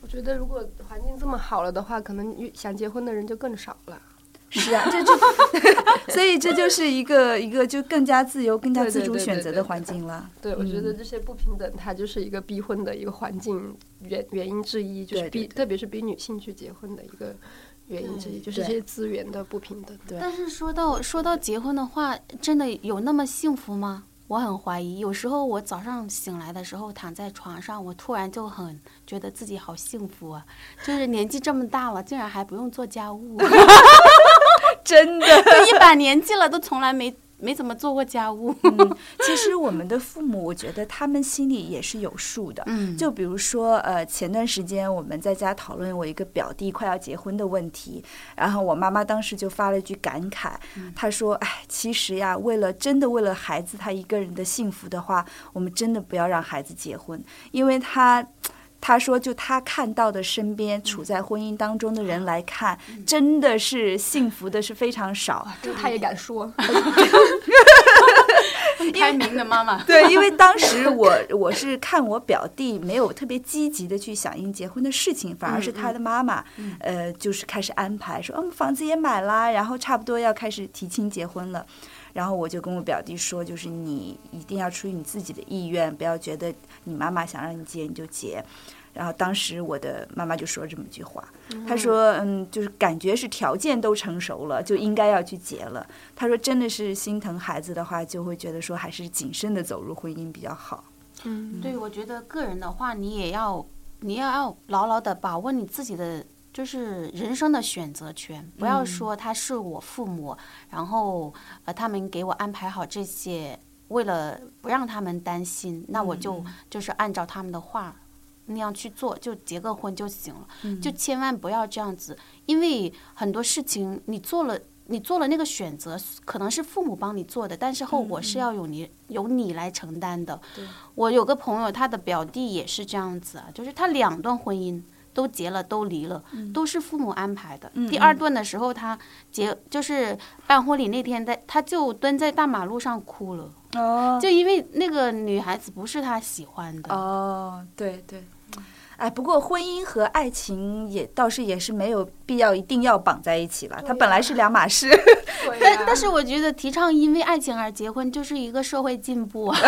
我觉得如果环境这么好了的话，可能想结婚的人就更少了。是啊，这就 所以这就是一个一个就更加自由、更加自主选择的环境了。对，我觉得嗯这些不平等，它就是一个逼婚的一个环境原原因之一，就是逼，对对对特别是逼女性去结婚的一个原因之一，就是这些资源的不平等。对但是说到说到结婚的话，真的有那么幸福吗？我很怀疑。有时候我早上醒来的时候，躺在床上，我突然就很觉得自己好幸福啊！就是年纪这么大了，竟然还不用做家务，真的。都一把年纪了，都从来没没怎么做过家务。嗯，其实我们的父母，我觉得他们心里也是有数的。嗯就比如说，呃，前段时间我们在家讨论我一个表弟快要结婚的问题，然后我妈妈当时就发了一句感慨，她说：“哎，其实呀，为了真的为了孩子他一个人的幸福的话，我们真的不要让孩子结婚，因为他。”他说：“就他看到的身边处在婚姻当中的人来看，真的是幸福的是非常少。这他也敢说，开明的妈妈，对，因为当时我我是看我表弟没有特别积极的去响应结婚的事情，反而是他的妈妈，呃，就是开始安排说，嗯，房子也买啦，然后差不多要开始提亲结婚了。然后我就跟我表弟说，就是你一定要出于你自己的意愿，不要觉得你妈妈想让你结你就结。然后当时我的妈妈就说这么一句话，她说，嗯，就是感觉是条件都成熟了，就应该要去结了。她说真的是心疼孩子的话，就会觉得说还是谨慎的走入婚姻比较好。嗯，对，我觉得个人的话，你也要你要牢牢的把握你自己的就是人生的选择权，不要说他是我父母，然后呃他们给我安排好这些，为了不让他们担心，那我就就是按照他们的话那样去做，就结个婚就行了，就千万不要这样子，因为很多事情你做了。你做了那个选择，可能是父母帮你做的，但是后果是要由你由你来承担的。我有个朋友，他的表弟也是这样子啊，就是他两段婚姻都结了，都离了，都是父母安排的。第二段的时候，他结就是办婚礼那天，在他就蹲在大马路上哭了。哦，就因为那个女孩子不是他喜欢的。哦，对对。哎，不过婚姻和爱情也倒是也是没有必要一定要绑在一起了，它本来是两码事。但但是我觉得提倡因为爱情而结婚就是一个社会进步啊。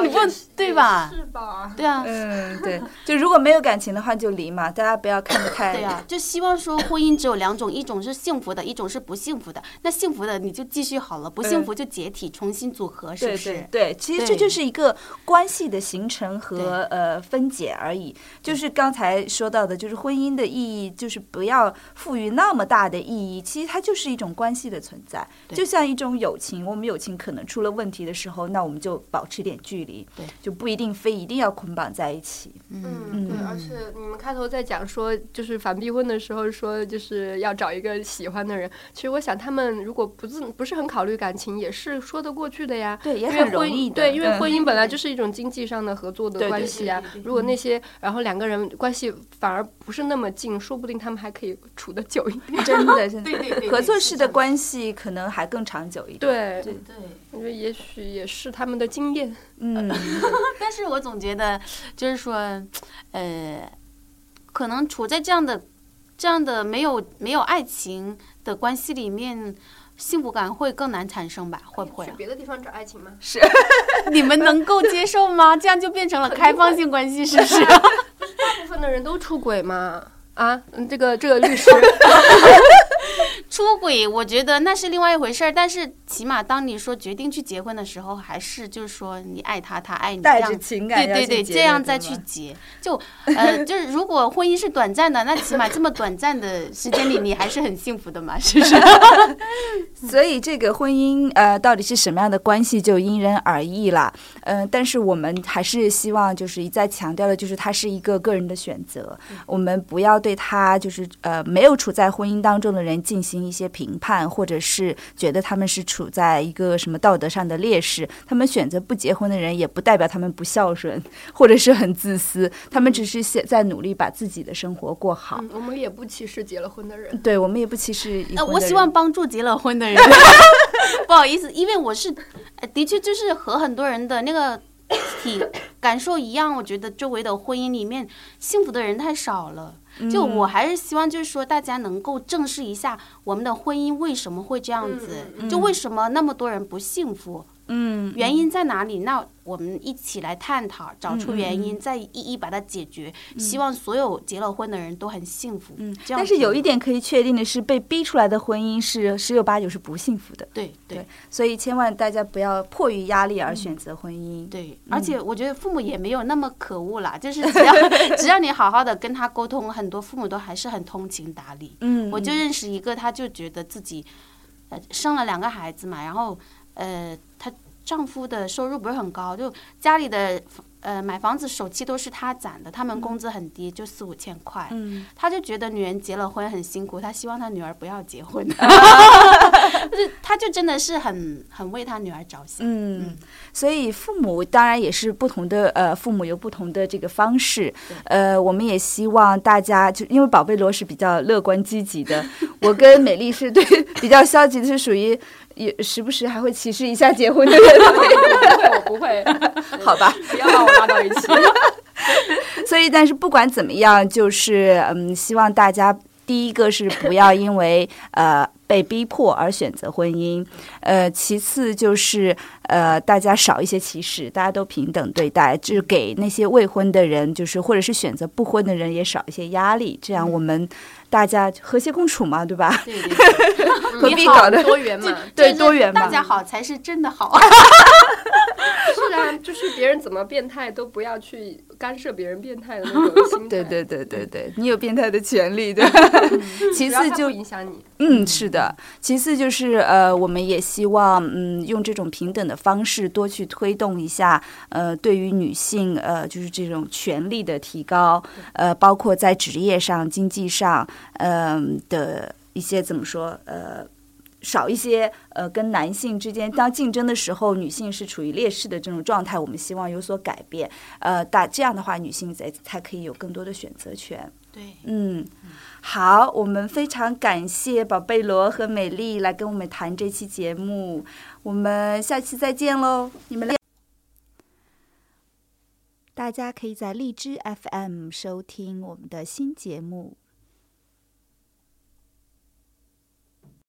你不对吧？是吧？对啊，嗯，对，就如果没有感情的话就离嘛，大家不要看得太。对啊，就希望说婚姻只有两种，一种是幸福的，一种是不幸福的。那幸福的你就继续好了，不幸福就解体，重新组合，是不是？对，其实这就是一个关系的形成和呃分解而已。就是刚才说到的，就是婚姻的意义，就是不要赋予那么大的意义。其实它就是一种关系的存在，就像一种友情。我们友情可能出了问题的时候，那我们就保持点距离，对，就不一定非一定要捆绑在一起。嗯，对，而且你们开头在讲说，就是反逼婚的时候说，就是要找一个喜欢的人。其实我想，他们如果不自不是很考虑感情，也是说得过去的呀。对，也很容易。对，因为婚姻本来就是一种经济上的合作的关系啊。如果那些然后两个人关系反而不是那么近，说不定他们还可以处得久一点。真的，真的，合作式的关系可能还更长久一点。对对对，我觉得也许也是他们的经验。嗯，但是我总觉得，就是说，呃，可能处在这样的、这样的没有没有爱情的关系里面，幸福感会更难产生吧？会不会？去别的地方找爱情吗？是，你们能够接受吗？这样就变成了开放性关系，是不是？大部分的人都出轨吗？啊，这个这个律师。出轨，我觉得那是另外一回事儿。但是起码当你说决定去结婚的时候，还是就是说你爱他，他爱你，带着情感，对对对，这样再去结。就呃，就是如果婚姻是短暂的，那起码这么短暂的时间里，你还是很幸福的嘛，是不是？所以这个婚姻呃，到底是什么样的关系，就因人而异了。嗯，但是我们还是希望就是一再强调的，就是它是一个个人的选择，我们不要对他就是呃没有处在婚姻当中的人进行。一些评判，或者是觉得他们是处在一个什么道德上的劣势，他们选择不结婚的人，也不代表他们不孝顺，或者是很自私，他们只是现在努力把自己的生活过好。我们也不歧视结了婚的人，对我们也不歧视。呃，我希望帮助结了婚的人。不好意思，因为我是，的确就是和很多人的那个体 感受一样，我觉得周围的婚姻里面幸福的人太少了。就我还是希望，就是说大家能够正视一下我们的婚姻为什么会这样子，就为什么那么多人不幸福。嗯，原因在哪里？那我们一起来探讨，找出原因，再一一把它解决。希望所有结了婚的人都很幸福。嗯，但是有一点可以确定的是，被逼出来的婚姻是十有八九是不幸福的。对对，所以千万大家不要迫于压力而选择婚姻。对，而且我觉得父母也没有那么可恶啦，就是只要 只要你好好的跟他沟通，很多父母都还是很通情达理。嗯，我就认识一个，他就觉得自己呃生了两个孩子嘛，然后呃她。丈夫的收入不是很高，就家里的呃买房子首期都是她攒的，他们工资很低，就四五千块。嗯，她就觉得女人结了婚很辛苦，她希望她女儿不要结婚。就她就真的是很很为她女儿着想。嗯，所以父母当然也是不同的，呃，父母有不同的这个方式。呃，我们也希望大家就因为宝贝罗是比较乐观积极的，我跟美丽是对比较消极的，是属于。也时不时还会歧视一下结婚的人，我不会，好吧，不要把我拉到一起。所以，但是不管怎么样，就是嗯，希望大家第一个是不要因为呃被逼迫而选择婚姻，呃，其次就是呃大家少一些歧视，大家都平等对待，就是给那些未婚的人，就是或者是选择不婚的人也少一些压力，这样我们。大家和谐共处嘛，对吧？对对对，何必搞得多元嘛？对，多元嘛，大家好才是真的好。是啊，就是别人怎么变态都不要去干涉别人变态的那种心态。对对对对对，你有变态的权利，对。其次就不影响你。嗯，是的。其次就是呃，我们也希望嗯，用这种平等的方式多去推动一下呃，对于女性呃，就是这种权利的提高，呃，包括在职业上、经济上，嗯、的一些怎么说呃。少一些，呃，跟男性之间当竞争的时候，女性是处于劣势的这种状态，我们希望有所改变，呃，大这样的话，女性才才可以有更多的选择权。对，嗯，好，我们非常感谢宝贝罗和美丽来跟我们谈这期节目，我们下期再见喽！你们，大家可以在荔枝 FM 收听我们的新节目。